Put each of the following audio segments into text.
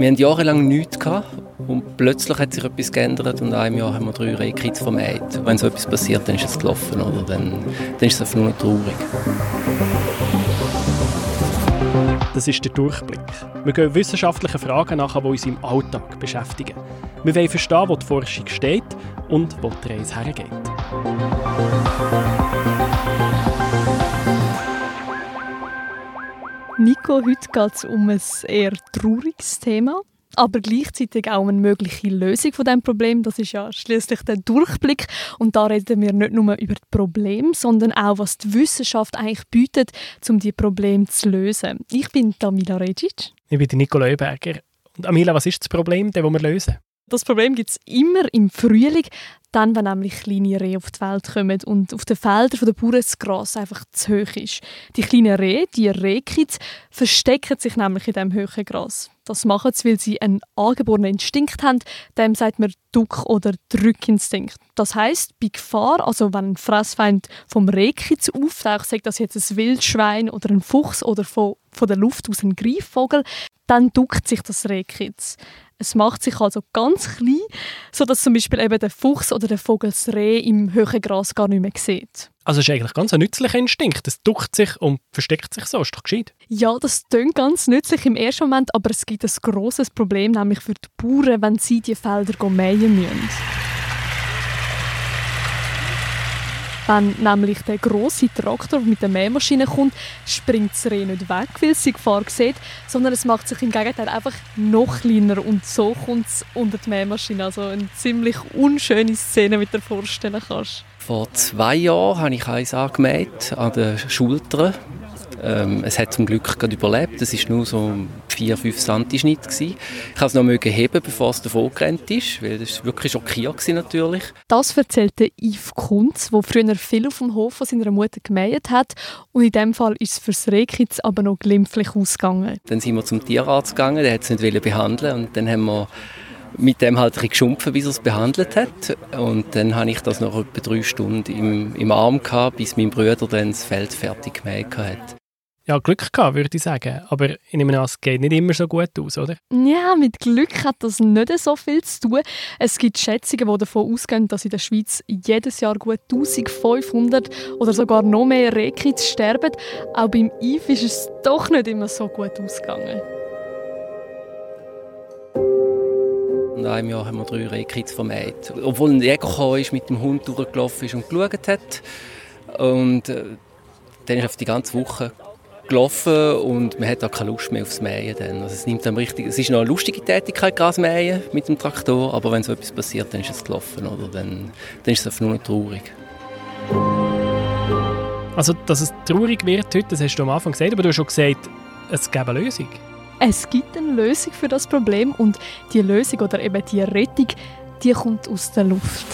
Wir hatten jahrelang nichts gehabt und plötzlich hat sich etwas geändert und in einem Jahr haben wir drei Rehkitz vermehrt. Wenn so etwas passiert, dann ist es gelaufen oder dann, dann ist es einfach nur traurig. Das ist der Durchblick. Wir gehen wissenschaftlichen Fragen nach, die uns im Alltag beschäftigen. Wir wollen verstehen, wo die Forschung steht und wo die Reise hergeht. Nico, heute geht es um ein eher trauriges Thema, aber gleichzeitig auch um eine mögliche Lösung von dem Problem. Das ist ja schließlich der Durchblick und da reden wir nicht nur über das Problem, sondern auch was die Wissenschaft eigentlich bietet, um die Probleme zu lösen. Ich bin Tamila Regic. Ich bin Nico Leuberger. Und Amila, was ist das Problem, das wir lösen? Das Problem gibt es immer im Frühling, dann, wenn nämlich kleine Rehe auf die Welt kommen und auf den Feldern der Bauern das Gras einfach zu hoch ist. Die kleinen Rehe, die Rehkids, verstecken sich nämlich in diesem hohen Gras. Das machen sie, weil sie einen angeborenen Instinkt haben, dem sagt man Duck- oder Drückinstinkt. Das heißt, bei Gefahr, also wenn ein Fressfeind vom Rehkitz auftaucht, sagt das jetzt ein Wildschwein oder ein Fuchs oder von, von der Luft aus ein Greifvogel, dann duckt sich das Rehkitz. Es macht sich also ganz klein, sodass zum Beispiel eben der Fuchs oder der Vogel das Reh im hohen Gras gar nicht mehr sieht. Also es ist eigentlich ganz ein nützlicher Instinkt. Es duckt sich und versteckt sich so. Ist doch gescheit. Ja, das klingt ganz nützlich im ersten Moment, aber es gibt ein grosses Problem, nämlich für die Bauern, wenn sie die Felder mähen müssen. Wenn nämlich der große Traktor mit der Mähmaschine kommt, springt das Reh nicht weg, weil es die Gefahr sieht, sondern es macht sich im Gegenteil einfach noch kleiner und so kommt es unter die Mähmaschine. Also eine ziemlich unschöne Szene, du dir vorstellen kannst. Vor zwei Jahren habe ich eins angemäht an den Schultern ähm, es hat zum Glück gerade überlebt. Es war nur so 4-5 cm Schnitt. Gewesen. Ich konnte es noch heben, bevor es davon gerannt ist, weil das wirklich schockiert war natürlich. Das erzählte Yves Kunz, der früher viel auf dem Hof von seiner Mutter gemäht hat. Und in dem Fall ist es für das Rehkitz aber noch glimpflich ausgegangen. Dann sind wir zum Tierarzt gegangen, der wollte es nicht behandeln und dann haben wir mit dem halt ein geschumpfen, wie er es behandelt hat. Und dann habe ich das noch etwa drei Stunden im, im Arm gehabt, bis mein Bruder dann das Feld fertig gemäht hat ja, Glück gehabt, würde ich sagen. Aber ich nehme an, es geht nicht immer so gut aus, oder? Ja, mit Glück hat das nicht so viel zu tun. Es gibt Schätzungen, die davon ausgehen, dass in der Schweiz jedes Jahr gut 1500 oder sogar noch mehr Rehkitz sterben. Auch beim IF ist es doch nicht immer so gut ausgegangen. In einem Jahr haben wir drei Rehkitz vermäht. Obwohl ein Jäger ist, mit dem Hund durchgelaufen ist und geschaut hat. Und äh, dann ist auf die ganze Woche gelaufen und man hat auch keine Lust mehr aufs Mähen. Dann. Also es, nimmt dann richtig, es ist noch eine lustige Tätigkeit, Gras mähen mit dem Traktor, aber wenn so etwas passiert, dann ist es gelaufen. Oder? Dann, dann ist es einfach nur noch traurig. Also, dass es traurig wird heute, das hast du am Anfang gesagt, aber du hast schon gesagt, es gibt eine Lösung. Es gibt eine Lösung für das Problem und die Lösung oder eben die Rettung, die kommt aus der Luft.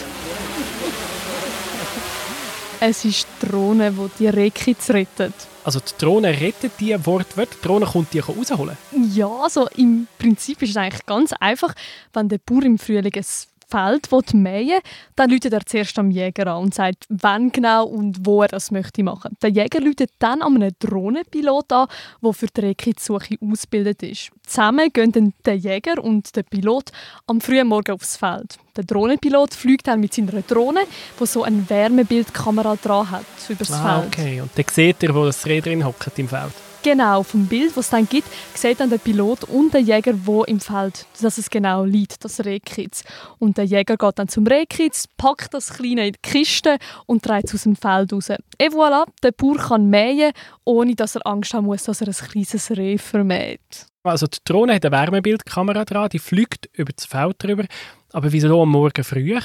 Es ist die Drohne, die die Rehkitz rettet. Also die Drohne rettet die wortwörtlich, die Drohne kommt die rausholen? Ja, also im Prinzip ist es eigentlich ganz einfach, wenn der Bauer im Frühling ein Feld mähen dann läutet er zuerst am Jäger an und sagt, wann genau und wo er das möchte machen. Der Jäger läutet dann an einen Drohnenpilot an, der für die Rehkitzsuche ausgebildet ist. Zusammen gehen dann der Jäger und der Pilot am frühen Morgen aufs Feld. Der Drohnenpilot fliegt dann mit seiner Drohne, die so eine Wärmebildkamera dran hat, übers ah, Feld. okay. Und dann sieht er, wo das Reh drin hockt im Feld. Genau, vom Bild, was es dann gibt, sieht dann der Pilot und der Jäger, wo im Feld, dass es genau liegt, das Rehkitz. Und der Jäger geht dann zum Rehkitz, packt das Kleine in die Kiste und trägt es aus dem Feld raus. Et voilà, der Bauer kann mähen, ohne dass er Angst haben muss, dass er ein kleines Reh vermäht. Also die Drohne hat eine Wärmebildkamera dran, die fliegt über das Feld drüber. Aber wieso am Morgen früh?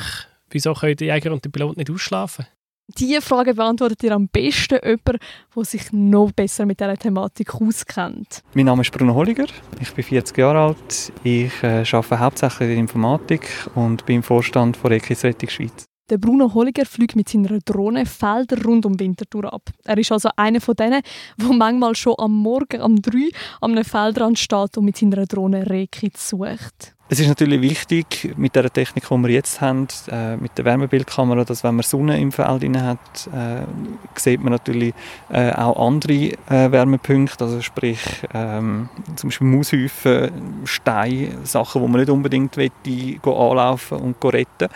Wieso können der Jäger und der Pilot nicht ausschlafen? Diese Frage beantwortet ihr am besten jemand, der sich noch besser mit dieser Thematik auskennt. Mein Name ist Bruno Holliger, ich bin 40 Jahre alt, ich äh, arbeite hauptsächlich in Informatik und bin im Vorstand von Ekis Rettung Schweiz. Der Bruno Holliger fliegt mit seiner Drohne Felder rund um Winterthur ab. Er ist also einer von denen, der manchmal schon am Morgen um 3 am Feldrand steht und mit seiner Drohne Rehkitz sucht. Es ist natürlich wichtig mit der Technik, die wir jetzt haben, äh, mit der Wärmebildkamera, dass wenn man Sonne im Feld hat, äh, sieht man natürlich äh, auch andere äh, Wärmepunkte, also sprich ähm, zum Beispiel Maushäufen, Steine, Sachen, die man nicht unbedingt will, anlaufen und retten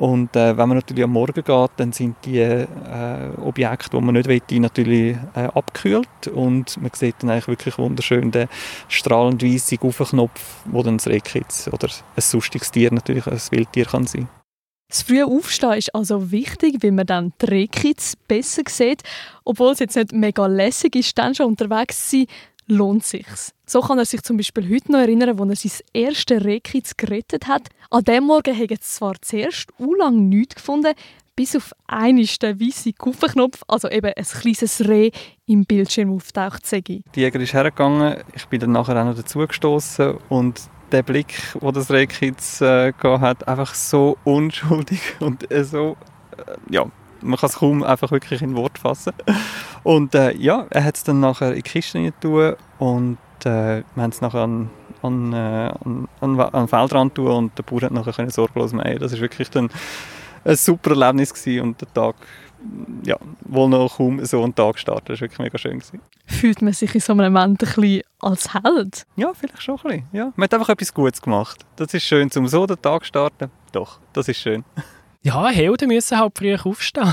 und äh, wenn man natürlich am Morgen geht, dann sind die äh, Objekte, die man nicht will, natürlich äh, abgekühlt und man sieht dann eigentlich wirklich wunderschön den strahlend weißen Aufknopf, wo dann das Rehkitz oder ein sonstiges Tier, natürlich ein Wildtier kann sein. Das frühe Aufstehen ist also wichtig, weil man dann die Rehkitz besser sieht. Obwohl es jetzt nicht mega lässig ist, dann schon unterwegs zu sein, lohnt sich's. So kann er sich zum Beispiel heute noch erinnern, als er sein erstes Rehkitz gerettet hat. An dem Morgen haben sie zwar zuerst lang nichts gefunden, bis auf einen den weißen Kupferknopf, also eben ein kleines Reh, im Bildschirm auftaucht. Die Jäger ist hergegangen, ich bin dann nachher auch noch dazugestoßen und der Blick, wo das Rehkitz äh, hat, einfach so unschuldig und äh, so, äh, ja, man kann es kaum einfach wirklich in Wort fassen. Und äh, ja, er hat es dann nachher in die Kiste tun und äh, wir haben es nachher an, an, äh, an, an, an den Feldrand tun und der Bauer hat nachher sorglos mähen. Das war wirklich dann ein super Erlebnis gewesen und der Tag, ja, wohl noch kaum so einen Tag starten. Das war wirklich mega schön. Gewesen. Fühlt man sich in so einem Moment ein bisschen als Held? Ja, vielleicht schon ein bisschen. Ja. Man hat einfach etwas Gutes gemacht. Das ist schön, um so den Tag zu starten. Doch, das ist schön. Ja, Helden müssen halt früh aufstehen.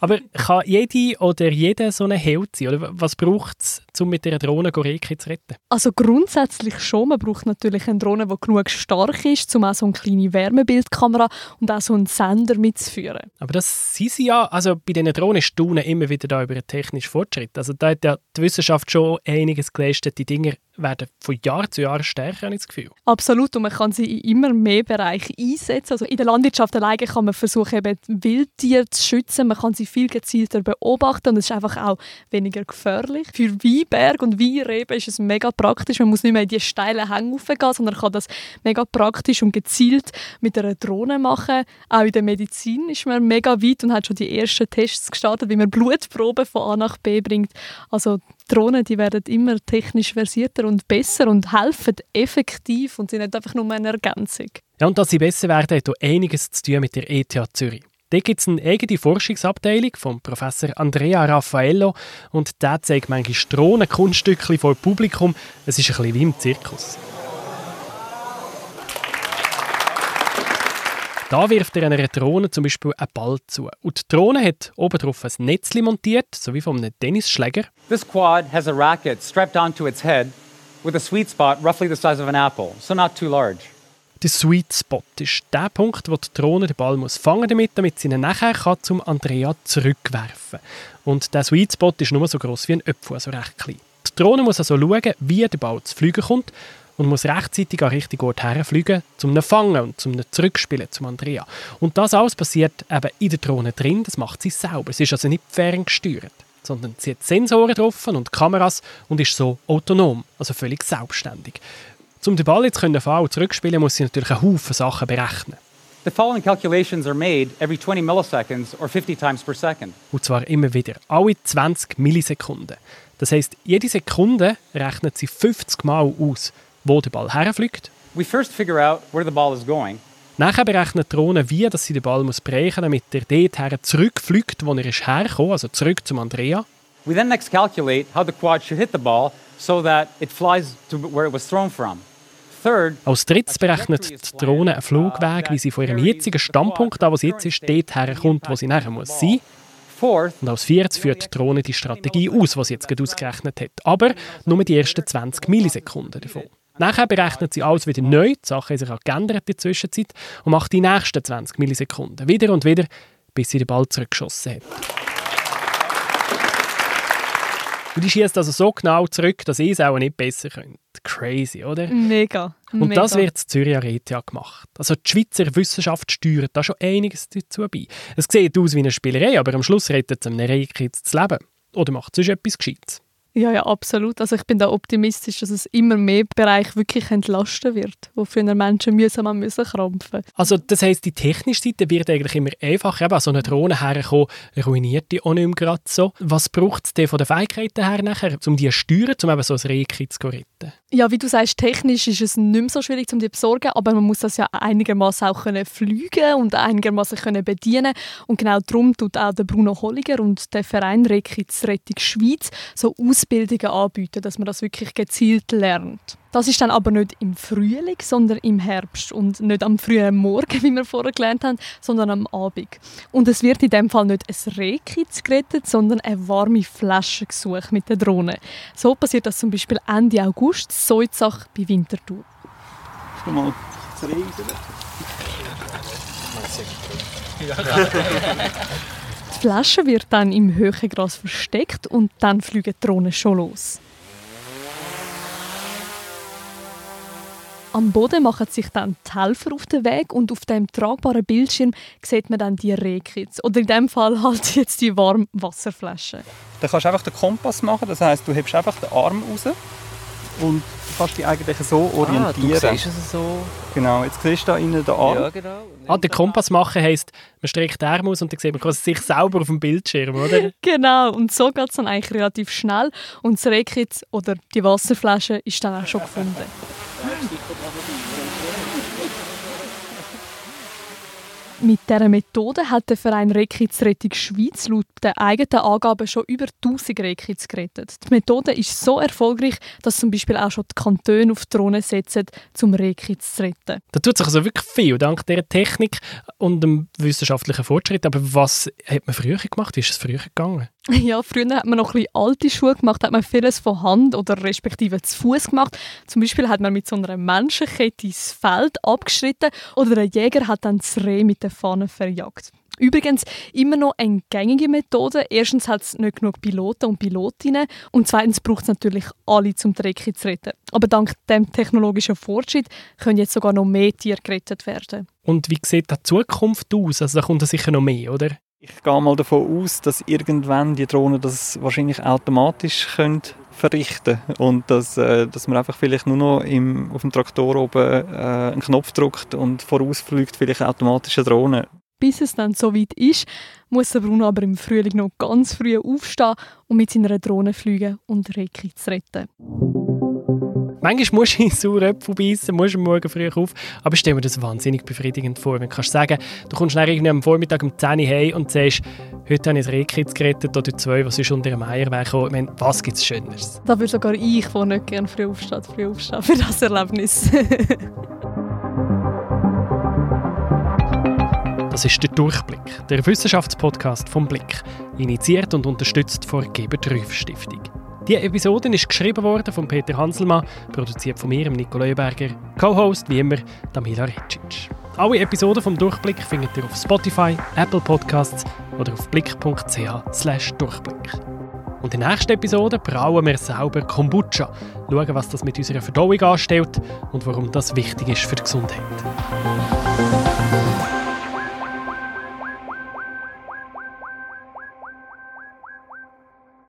Aber kann jede oder jeder so ein Held sein? Oder was braucht es, um mit dieser Drohne Goreki zu retten? Also grundsätzlich schon. Man braucht natürlich eine Drohne, die genug stark ist, um auch so eine kleine Wärmebildkamera und auch so einen Sender mitzuführen. Aber das sind sie ja. Also bei diesen Drohnen staunen immer wieder da über den technischen Fortschritt. Also da hat ja die Wissenschaft schon einiges geleistet. Die Dinger werden von Jahr zu Jahr stärker, habe ich das Gefühl. Absolut. Und man kann sie in immer mehr Bereichen einsetzen. Also in der Landwirtschaft alleine kann man versuchen, eben Wildtiere zu schützen. Man kann sie viel gezielter beobachten und es ist einfach auch weniger gefährlich. Für Weinberg und Weinreben ist es mega praktisch. Man muss nicht mehr in die steilen Hänge raufgehen, sondern kann das mega praktisch und gezielt mit einer Drohne machen. Auch in der Medizin ist man mega weit und hat schon die ersten Tests gestartet, wie man Blutproben von A nach B bringt. Also Drohnen, die werden immer technisch versierter und besser und helfen effektiv und sind nicht einfach nur eine Ergänzung. Ja, und dass sie besser werden, hat auch einiges zu tun mit der ETH Zürich. Da gibt es eine eigene Forschungsabteilung von Professor Andrea Raffaello und der zeigt manchmal Drohnenkunststückchen vor Publikum. Es ist ein bisschen wie im Zirkus. Da wirft er einer Drohne zum Beispiel einen Ball zu. Und die Drohne hat oben drauf ein Netz montiert, so wie von einem Tennisschläger. This quad has a racket strapped onto its head with a sweet spot roughly the size of an apple, so not too large. Der Sweet Spot ist der Punkt, wo die Drohne den Ball muss fangen damit, damit sie ihn nachher kann zum Andrea zurückwerfen Und der Sweet Spot ist nur so groß wie ein Apfel, also recht klein. Die Drohne muss also schauen, wie der Ball zu fliegen kommt und muss rechtzeitig an richtigen Ort herfliegen, um ihn fangen und zum ihn zurückspielen zum Andrea. Und das alles passiert eben in der Drohne drin, das macht sie selber. Sie ist also nicht ferngesteuert, sondern sie hat Sensoren drauf und Kameras und ist so autonom, also völlig selbstständig. Um den Ball jetzt können fahren und zurückspielen, muss sie natürlich einen Haufen Sachen berechnen. The following calculations are made every 20 milliseconds or 50 times per second. Und zwar immer wieder, alle 20 Millisekunden. Das heißt, jede Sekunde rechnet sie 50 Mal aus, wo der Ball herfliegt. We first figure out where the ball is going. Nachher berechnet die Drohne, wie dass sie den Ball muss brechen muss, damit er dort her zurückfliegt, wo er ist hergekommen, also zurück zum Andrea. We then next calculate how the quad should hit the ball so that it flies to where it was thrown from. Als drittes berechnet die Drohne einen Flugweg, wie sie von ihrem jetzigen Standpunkt, da wo sie jetzt ist, dort herkommt, wo sie nachher muss sein und als viertes führt die Drohne die Strategie aus, die sie jetzt gerade ausgerechnet hat. Aber nur die ersten 20 Millisekunden davon. Nachher berechnet sie alles wieder neu, die Sachen haben sich auch geändert in der Zwischenzeit und macht die nächsten 20 Millisekunden wieder und wieder, bis sie den Ball zurückgeschossen hat. Und die schießt also so genau zurück, dass ich es auch nicht besser könnte. Crazy, oder? Mega. Und mega. das wird in Zürich Arete gemacht. Also die Schweizer Wissenschaft steuert da schon einiges dazu bei. Es sieht aus wie eine Spielerei, aber am Schluss rettet es einem Rehkitz das Leben. Oder macht sonst etwas Gescheites. Ja, ja, absolut. Also ich bin da optimistisch, dass es immer mehr Bereiche wirklich entlasten wird, wo früher Menschen mühsam haben müssen krampfen. Also das heisst, die technische Seite wird eigentlich immer einfacher. Eben, so eine Drohne herkommen, ruiniert die auch nicht mehr gerade so. Was braucht es denn von den Fähigkeiten her nachher, um die zu steuern, um eben so ein Rehkitz zu retten? Ja, wie du sagst, technisch ist es nicht mehr so schwierig, um die zu besorgen, aber man muss das ja einigermaßen auch können fliegen und einigermaßen können bedienen und genau darum tut auch der Bruno Holliger und der Verein Rehkitz Rettung Schweiz so Ausbildungen anbieten, dass man das wirklich gezielt lernt. Das ist dann aber nicht im Frühling, sondern im Herbst und nicht am frühen Morgen, wie wir vorher gelernt haben, sondern am Abend. Und es wird in dem Fall nicht ein Rehkitz gerettet, sondern eine warme Flasche gesucht mit der Drohne. So passiert das zum Beispiel Ende August, so in Sache bei Winterthur. Schau mal das Reh Die Flasche wird dann im Höhengras versteckt und dann fliegen die Drohnen schon los. Am Boden machen sich dann die Helfer auf den Weg und auf dem tragbaren Bildschirm sieht man dann die Rehkits. Oder in dem Fall halt jetzt die Warmwasserflasche. Dann kannst du einfach den Kompass machen, das heisst, du hebst einfach den Arm raus und kannst dich eigentlich so orientieren. Ah, du siehst es so. Genau, jetzt siehst du da innen den Arm. Ja, genau. Ah, den Kompass machen heisst, man streckt den Arm aus und dann sieht man quasi sich selber auf dem Bildschirm, oder? Genau, und so geht es dann eigentlich relativ schnell. Und das Rehkitz oder die Wasserflasche ist dann auch schon gefunden. Mit dieser Methode hat der Verein Rehkitz Rettung Schweiz laut den eigenen Angaben schon über 1000 Rehkitz gerettet. Die Methode ist so erfolgreich, dass zum Beispiel auch schon die Kantone auf die Drohne setzen, um Rehkitz zu retten. Da tut sich also wirklich viel dank dieser Technik und dem wissenschaftlichen Fortschritt. Aber was hat man früher gemacht? Wie ist es früher gegangen? Ja, früher hat man noch ein alte Schuhe gemacht, hat man vieles von Hand oder respektive zu Fuß gemacht. Zum Beispiel hat man mit so einer Menschenkette ins Feld abgeschritten oder ein Jäger hat dann das Reh mit der Fahne verjagt. Übrigens immer noch eine gängige Methode. Erstens hat es nicht genug Piloten und Pilotinnen und zweitens braucht es natürlich alle, um die Recke zu retten. Aber dank dem technologischen Fortschritt können jetzt sogar noch mehr Tiere gerettet werden. Und wie sieht die Zukunft aus? Also da kommt sicher noch mehr, oder? Ich gehe mal davon aus, dass irgendwann die Drohnen das wahrscheinlich automatisch können verrichten und dass, äh, dass man einfach vielleicht nur noch im, auf dem Traktor oben äh, einen Knopf drückt und vorausfliegt vielleicht automatisch eine Drohne. Bis es dann soweit ist, muss Bruno aber im Frühling noch ganz früh aufstehen und mit seiner Drohne fliegen und Reki zu retten. Manchmal musst du in saure Äpfel beißen, musst am Morgen früh auf, aber ich stelle mir das wahnsinnig befriedigend vor, wenn du kannst sagen, du kommst dann irgendwie am Vormittag um 10 Uhr heim und sagst, heute habe ich ein Rehkitz gerettet oder zwei, was ist unter einem Eierwein gekommen. Ich meine, was gibt es Schöneres? Da würde sogar ich, der nicht gerne früh aufsteht, früh aufstehen für das Erlebnis. Das ist der Durchblick, der Wissenschaftspodcast vom Blick, initiiert und unterstützt von der Gebert Rüff Stiftung. Die Episode ist geschrieben worden von Peter Hanselmann, produziert von mir, Nikolai Berger, Co-Host wie immer Damila Ricic. Alle Episoden vom Durchblick findet ihr auf Spotify, Apple Podcasts oder auf blick.ch/durchblick. Und in der nächsten Episode brauen wir selber Kombucha, schauen, was das mit unserer Verdauung anstellt und warum das wichtig ist für die Gesundheit.